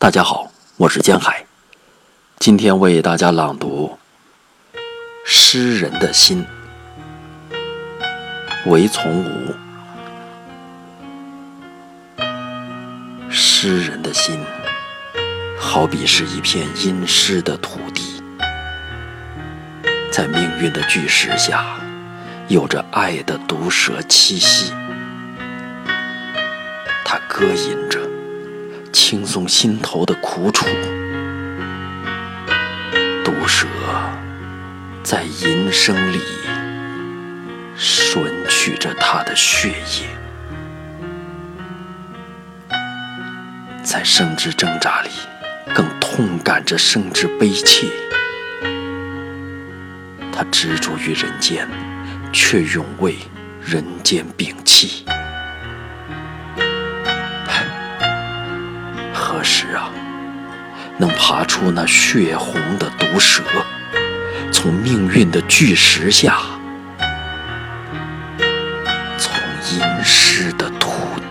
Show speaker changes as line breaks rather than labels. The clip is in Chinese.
大家好，我是江海，今天为大家朗读《诗人的心》。韦从吾，诗人的心，好比是一片阴湿的土地，在命运的巨石下，有着爱的毒蛇栖息，它歌吟着。轻松心头的苦楚，毒蛇在吟声里吮取着他的血液，在生之挣扎里，更痛感着生之悲切。他执着于人间，却永为人间摒弃。能爬出那血红的毒蛇，从命运的巨石下，从阴湿的土地？